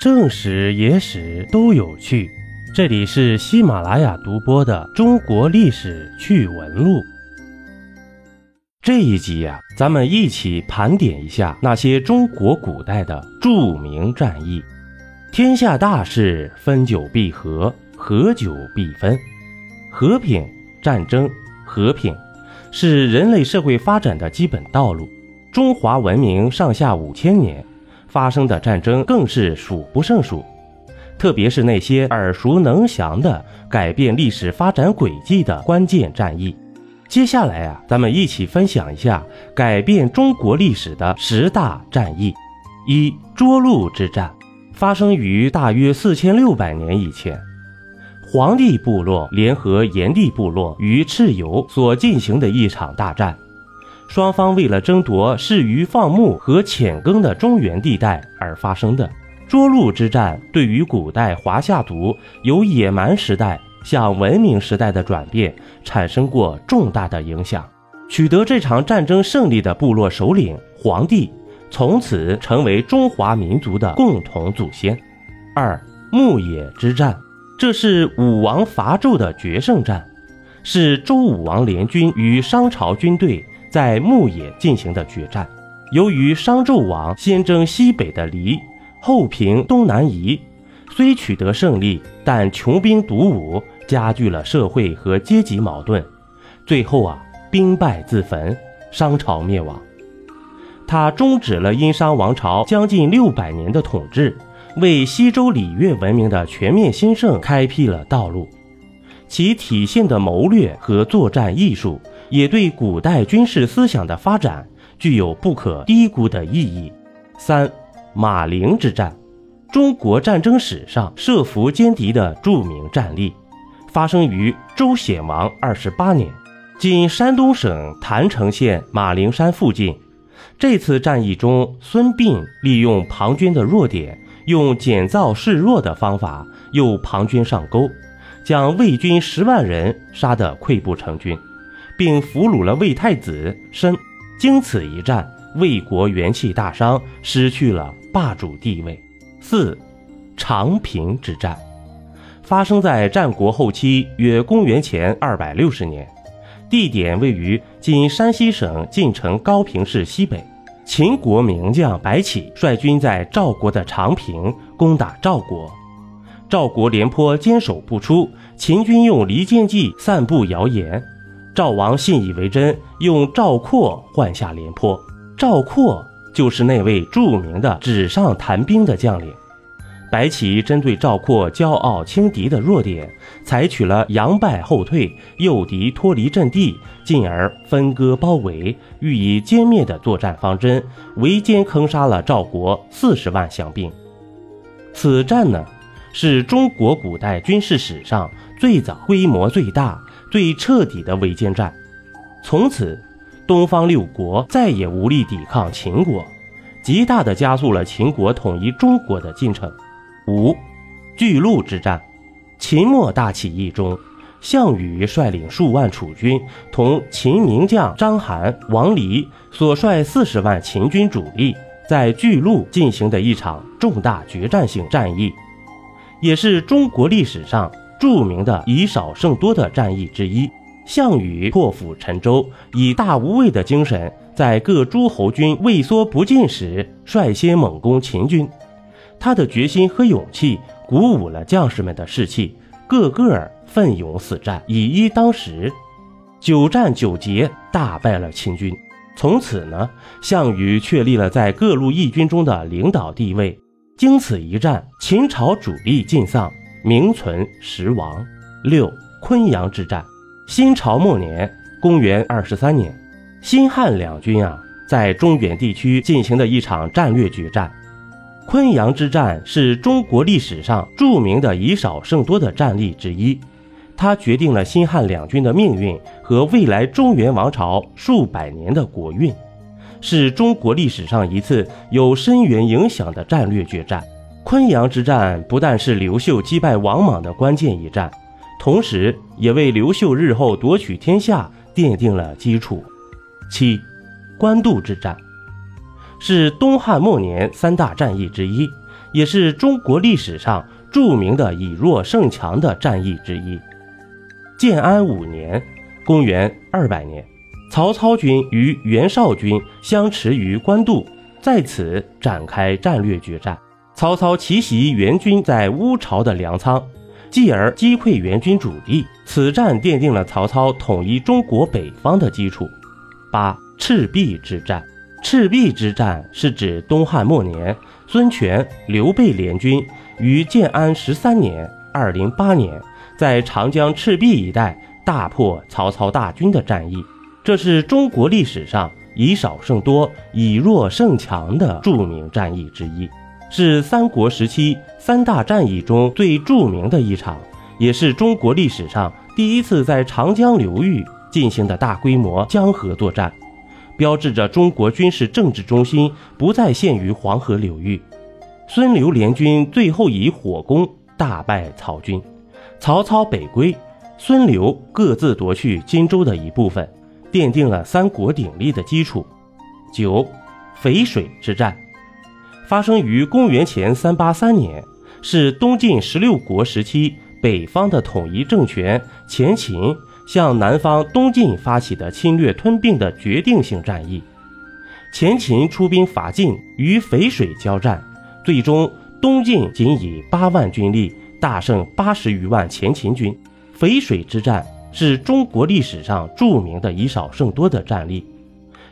正史、野史都有趣。这里是喜马拉雅独播的《中国历史趣闻录》。这一集呀、咱们一起盘点一下那些中国古代的著名战役。天下大事，分久必合，合久必分。和平、战争、和平是人类社会发展的基本道路。中华文明上下五千年，发生的战争更是数不胜数。特别是那些耳熟能详的改变历史发展轨迹的关键战役。接下来啊，咱们一起分享一下改变中国历史的十大战役。一、涿鹿之战，发生于大约四千六百年以前。黄帝部落联合炎帝部落与蚩尤所进行的一场大战，双方为了争夺适于放牧和浅耕的中原地带而发生的。涿鹿之战对于古代华夏族由野蛮时代向文明时代的转变产生过重大的影响。取得这场战争胜利的部落首领黄帝，从此成为中华民族的共同祖先。二、牧野之战，这是武王伐纣的决胜战，是周武王联军与商朝军队在牧野进行的决战。由于商纣王先征西北的黎。后平东南夷，虽取得胜利，但穷兵黩武，加剧了社会和阶级矛盾。最后啊，兵败自焚，商朝灭亡。他终止了殷商王朝将近六百年的统治，为西周礼乐文明的全面兴盛开辟了道路。其体现的谋略和作战艺术，也对古代军事思想的发展具有不可低估的意义。三。马陵之战，中国战争史上设伏歼敌的著名战例，发生于周显王二十八年，今山东省郯城县马陵山附近。这次战役中，孙膑利用庞涓的弱点，用减灶示弱的方法诱庞涓上钩，将魏军十万人杀得溃不成军，并俘虏了魏太子申。经此一战，魏国元气大伤，失去了。霸主地位。四，长平之战，发生在战国后期，约公元前二百六十年，地点位于今山西省晋城高平市西北。秦国名将白起率军在赵国的长平攻打赵国，赵国廉颇坚守不出，秦军用离间计散布谣言，赵王信以为真，用赵括换下廉颇。赵括。就是那位著名的纸上谈兵的将领，白起针对赵括骄傲轻敌的弱点，采取了佯败后退、诱敌脱离阵地，进而分割包围、予以歼灭的作战方针，围歼坑杀了赵国四十万降兵。此战呢，是中国古代军事史上最早、规模最大、最彻底的围歼战，从此。东方六国再也无力抵抗秦国，极大的加速了秦国统一中国的进程。五，巨鹿之战，秦末大起义中，项羽率领数万楚军，同秦名将章邯、王离所率四十万秦军主力，在巨鹿进行的一场重大决战性战役，也是中国历史上著名的以少胜多的战役之一。项羽破釜沉舟，以大无畏的精神，在各诸侯军畏缩不进时，率先猛攻秦军。他的决心和勇气鼓舞了将士们的士气，个个奋勇死战，以一当十，九战九捷，大败了秦军。从此呢，项羽确立了在各路义军中的领导地位。经此一战，秦朝主力尽丧，名存实亡。六，昆阳之战。新朝末年，公元二十三年，新汉两军啊，在中原地区进行的一场战略决战。昆阳之战是中国历史上著名的以少胜多的战例之一，它决定了新汉两军的命运和未来中原王朝数百年的国运，是中国历史上一次有深远影响的战略决战。昆阳之战不但是刘秀击败王莽的关键一战。同时，也为刘秀日后夺取天下奠定了基础。七，官渡之战是东汉末年三大战役之一，也是中国历史上著名的以弱胜强的战役之一。建安五年（公元200年），曹操军与袁绍军相持于官渡，在此展开战略决战。曹操奇袭袁军在乌巢的粮仓，继而击溃袁军主力。此战奠定了曹操统一中国北方的基础。八赤壁之战，赤壁之战是指东汉末年孙权、刘备联军于建安十三年（二零八年）在长江赤壁一带大破曹操大军的战役。这是中国历史上以少胜多、以弱胜强的著名战役之一。是三国时期三大战役中最著名的一场，也是中国历史上第一次在长江流域进行的大规模江河作战，标志着中国军事政治中心不再限于黄河流域。孙刘联军最后以火攻大败曹军，曹操北归，孙刘各自夺去荆州的一部分，奠定了三国鼎立的基础。九，淝水之战。发生于公元前三八三年，是东晋十六国时期北方的统一政权前秦向南方东晋发起的侵略吞并的决定性战役。前秦出兵伐晋，与淝水交战，最终东晋仅以八万军力大胜八十余万前秦军。淝水之战是中国历史上著名的以少胜多的战例，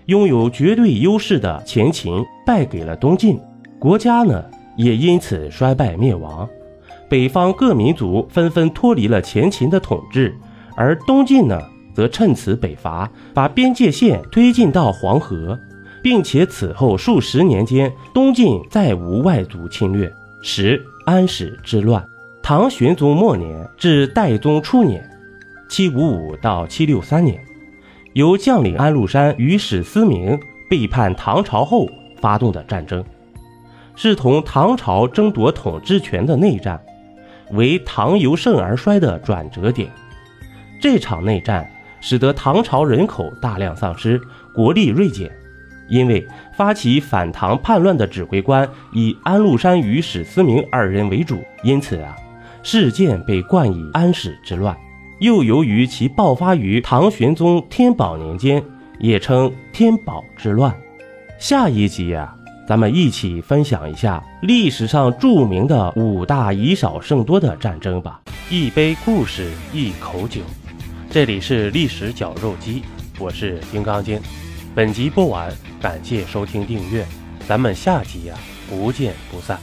拥有绝对优势的前秦败给了东晋。国家呢也因此衰败灭亡，北方各民族纷纷脱离了前秦的统治，而东晋呢则趁此北伐，把边界线推进到黄河，并且此后数十年间，东晋再无外族侵略。十安史之乱，唐玄宗末年至代宗初年（七五五到七六三年），由将领安禄山与史思明背叛唐朝后发动的战争。是同唐朝争夺统治权的内战，为唐由盛而衰的转折点。这场内战使得唐朝人口大量丧失，国力锐减。因为发起反唐叛乱的指挥官以安禄山与史思明二人为主，因此啊，事件被冠以安史之乱。又由于其爆发于唐玄宗天宝年间，也称天宝之乱。下一集啊。咱们一起分享一下历史上著名的五大以少胜多的战争吧。一杯故事，一口酒。这里是历史绞肉机，我是金刚经。本集播完，感谢收听订阅，咱们下集呀，不见不散。